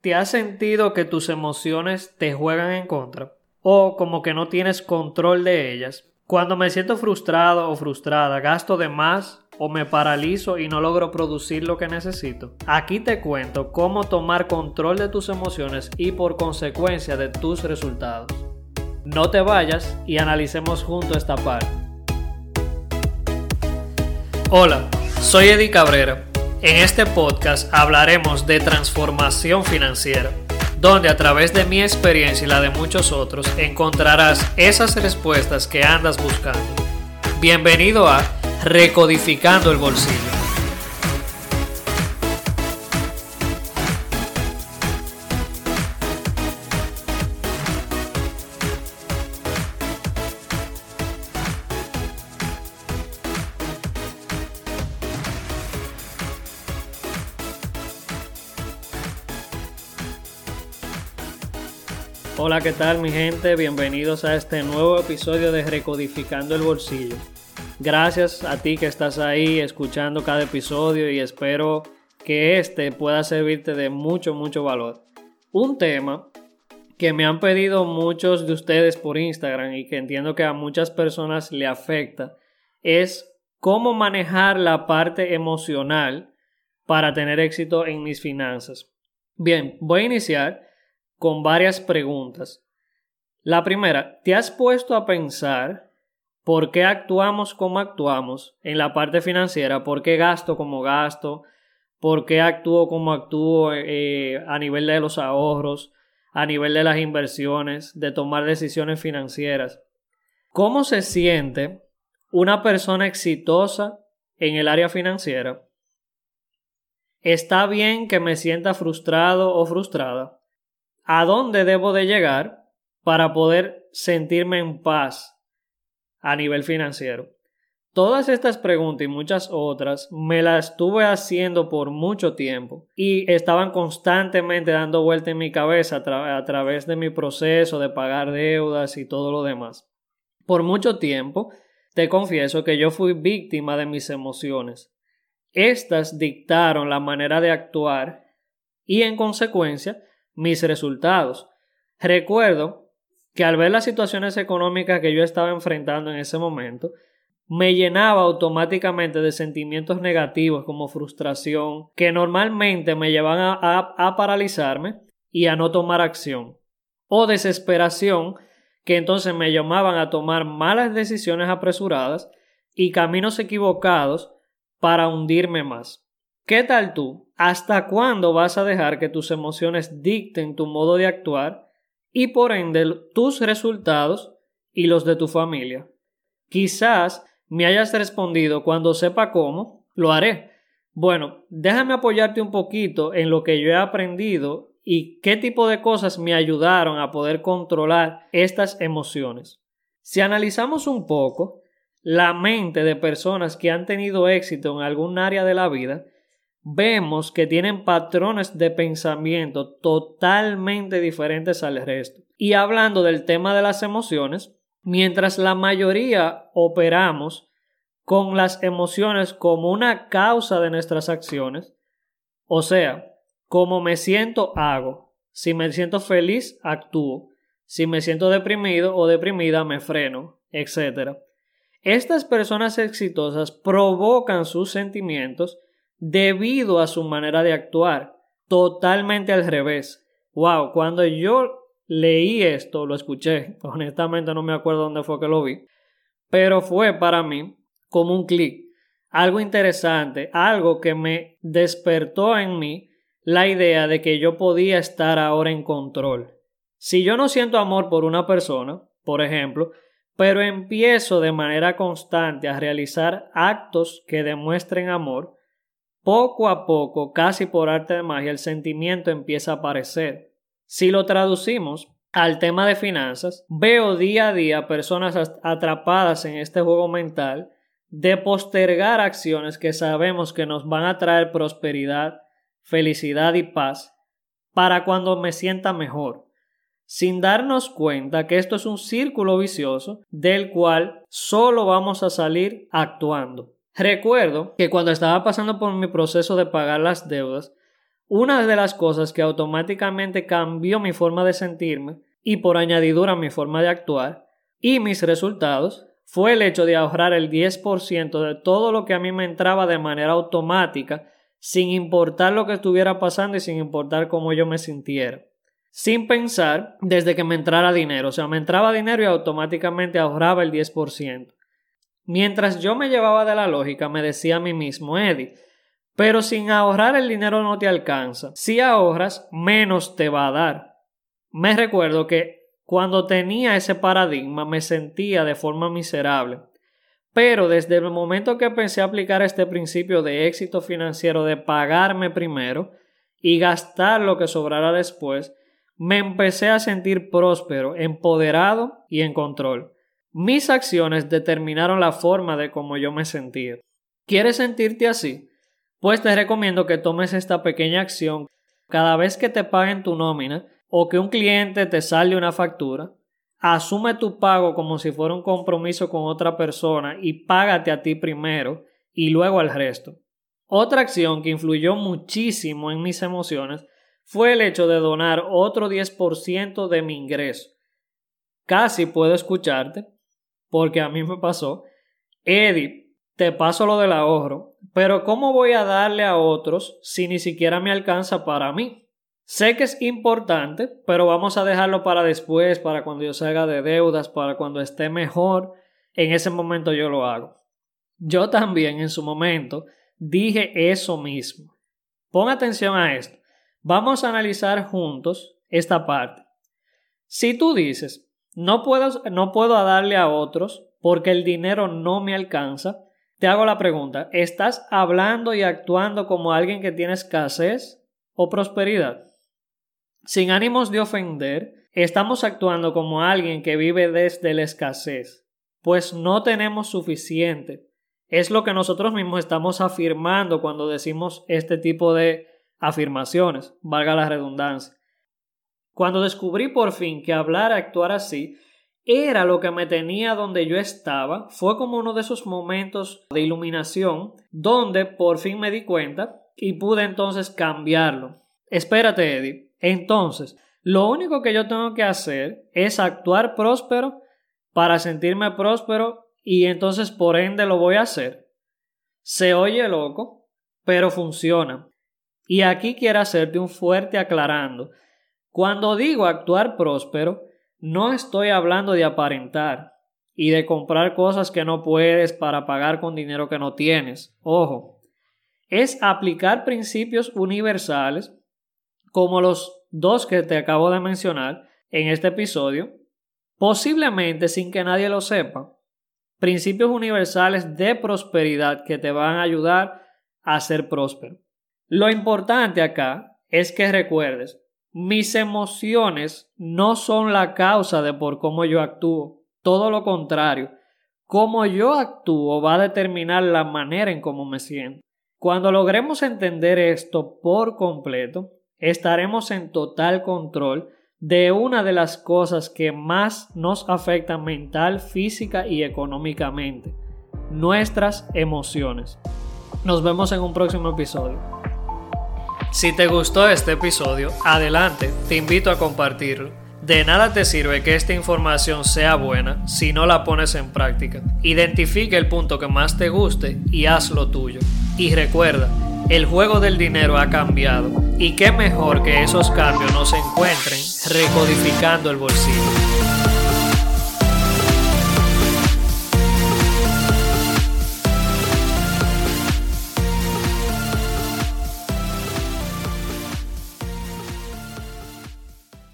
¿Te has sentido que tus emociones te juegan en contra? ¿O como que no tienes control de ellas? Cuando me siento frustrado o frustrada, gasto de más o me paralizo y no logro producir lo que necesito. Aquí te cuento cómo tomar control de tus emociones y por consecuencia de tus resultados. No te vayas y analicemos junto esta parte. Hola, soy Eddie Cabrera en este podcast hablaremos de transformación financiera, donde a través de mi experiencia y la de muchos otros encontrarás esas respuestas que andas buscando. Bienvenido a Recodificando el Bolsillo. Hola, ¿qué tal mi gente? Bienvenidos a este nuevo episodio de Recodificando el Bolsillo. Gracias a ti que estás ahí escuchando cada episodio y espero que este pueda servirte de mucho, mucho valor. Un tema que me han pedido muchos de ustedes por Instagram y que entiendo que a muchas personas le afecta es cómo manejar la parte emocional para tener éxito en mis finanzas. Bien, voy a iniciar con varias preguntas. La primera, ¿te has puesto a pensar por qué actuamos como actuamos en la parte financiera? ¿Por qué gasto como gasto? ¿Por qué actúo como actúo eh, a nivel de los ahorros? a nivel de las inversiones, de tomar decisiones financieras. ¿Cómo se siente una persona exitosa en el área financiera? ¿Está bien que me sienta frustrado o frustrada? A dónde debo de llegar para poder sentirme en paz a nivel financiero. Todas estas preguntas y muchas otras me las estuve haciendo por mucho tiempo y estaban constantemente dando vuelta en mi cabeza a, a, través de mi proceso de pagar deudas y todo lo demás. Por mucho tiempo te confieso que yo fui víctima de mis emociones. Estas dictaron la manera de actuar y en consecuencia mis resultados. Recuerdo que al ver las situaciones económicas que yo estaba enfrentando en ese momento, me llenaba automáticamente de sentimientos negativos como frustración, que normalmente me llevan a, paralizarme y a no tomar acción, o desesperación, que entonces me llamaban a tomar malas decisiones apresuradas y caminos equivocados para hundirme más. ¿Qué tal tú? ¿Hasta cuándo vas a dejar que tus emociones dicten tu modo de actuar y por ende tus resultados y los de tu familia? Quizás me hayas respondido cuando sepa cómo, lo haré. Bueno, déjame apoyarte un poquito en lo que yo he aprendido y qué tipo de cosas me ayudaron a poder controlar estas emociones. Si analizamos un poco la mente de personas que han tenido éxito en algún área de la vida, vemos que tienen patrones de pensamiento totalmente diferentes al resto. Y hablando del tema de las emociones, mientras la mayoría operamos con las emociones como una causa de nuestras acciones, o sea, como me siento, hago. Si me siento feliz, actúo. Si me siento deprimido o deprimida, me freno, etc. Estas personas exitosas provocan sus sentimientos debido a su manera de actuar, totalmente al revés. Wow, cuando yo leí esto, lo escuché, honestamente no me acuerdo dónde fue que lo vi, pero fue para mí como un clic, algo interesante, algo que me despertó en mí la idea de que yo podía estar ahora en control. Si yo no siento amor por una persona, por ejemplo, pero empiezo de manera constante a realizar actos que demuestren amor, poco a poco, casi por arte de magia, el sentimiento empieza a aparecer. Si lo traducimos al tema de finanzas, veo día a día personas atrapadas en este juego mental de postergar acciones que sabemos que nos van a traer prosperidad, felicidad y paz para cuando me sienta mejor, sin darnos cuenta que esto es un círculo vicioso del cual solo vamos a salir actuando. Recuerdo que cuando estaba pasando por mi proceso de pagar las deudas, una de las cosas que automáticamente cambió mi forma de sentirme y por añadidura mi forma de actuar y mis resultados fue el hecho de ahorrar el 10% de todo lo que a mí me entraba de manera automática sin importar lo que estuviera pasando y sin importar cómo yo me sintiera. Sin pensar desde que me entrara dinero, o sea, me entraba dinero y automáticamente ahorraba el 10%. Mientras yo me llevaba de la lógica, me decía a mí mismo, Eddie, pero sin ahorrar el dinero no te alcanza. Si ahorras, menos te va a dar. Me recuerdo que cuando tenía ese paradigma me sentía de forma miserable. Pero desde el momento que a aplicar este principio de éxito financiero de pagarme primero y gastar lo que sobrara después, me empecé a sentir próspero, empoderado y en control. Mis acciones determinaron la forma de cómo yo me sentía. ¿Quieres sentirte así? pues te recomiendo que tomes esta pequeña acción cada vez que te paguen tu nómina o que un cliente te salga una factura, asume tu pago como si fuera un compromiso con otra persona y págate a ti primero y luego al resto. Otra acción que influyó muchísimo en mis emociones fue el hecho de donar otro 10% de mi ingreso. Casi puedo escucharte, porque a mí me pasó. Eddie, te paso lo del ahorro, pero ¿cómo voy a darle a otros si ni siquiera me alcanza para mí? Sé que es importante, pero vamos a dejarlo para después, para cuando yo salga de deudas, para cuando esté mejor, en ese momento yo lo hago. Yo también en su momento dije eso mismo. Pon atención a esto. Vamos a analizar juntos esta parte. Si tú dices, no puedo, no puedo darle a otros porque el dinero no me alcanza, te hago la pregunta, ¿estás hablando y actuando como alguien que tiene escasez o prosperidad? Sin ánimos de ofender, estamos actuando como alguien que vive desde la escasez, pues no tenemos suficiente. Es lo que nosotros mismos estamos afirmando cuando decimos este tipo de afirmaciones, valga la redundancia. Cuando descubrí por fin que hablar actuar así era lo que me tenía donde yo estaba. Fue como uno de esos momentos de iluminación donde por fin me di cuenta y pude entonces cambiarlo. Espérate, Eddie. Entonces, lo único que yo tengo que hacer es actuar próspero para sentirme próspero y entonces por ende lo voy a hacer. Se oye loco, pero funciona. Y aquí quiero hacerte un fuerte aclarando. Cuando digo actuar próspero, no estoy hablando de aparentar y de comprar cosas que no puedes para pagar con dinero que no tienes. Ojo, es aplicar principios universales como los dos que te acabo de mencionar en este episodio, posiblemente sin que nadie lo sepa. Principios universales de prosperidad que te van a ayudar a ser próspero. Lo importante acá es que recuerdes mis emociones no son la causa de por cómo yo actúo. Todo lo contrario. Cómo yo actúo va a determinar la manera en cómo me siento. Cuando logremos entender esto por completo, estaremos en total control de una de las cosas que más nos afectan mental, física y económicamente, nuestras emociones. Nos vemos en un próximo episodio. Si te gustó este episodio, adelante, te invito a compartirlo. De nada te sirve que esta información sea buena si no la pones en práctica. Identifique el punto que más te guste y hazlo tuyo. Y recuerda, el juego del dinero ha cambiado y qué mejor que esos cambios no se encuentren recodificando el bolsillo.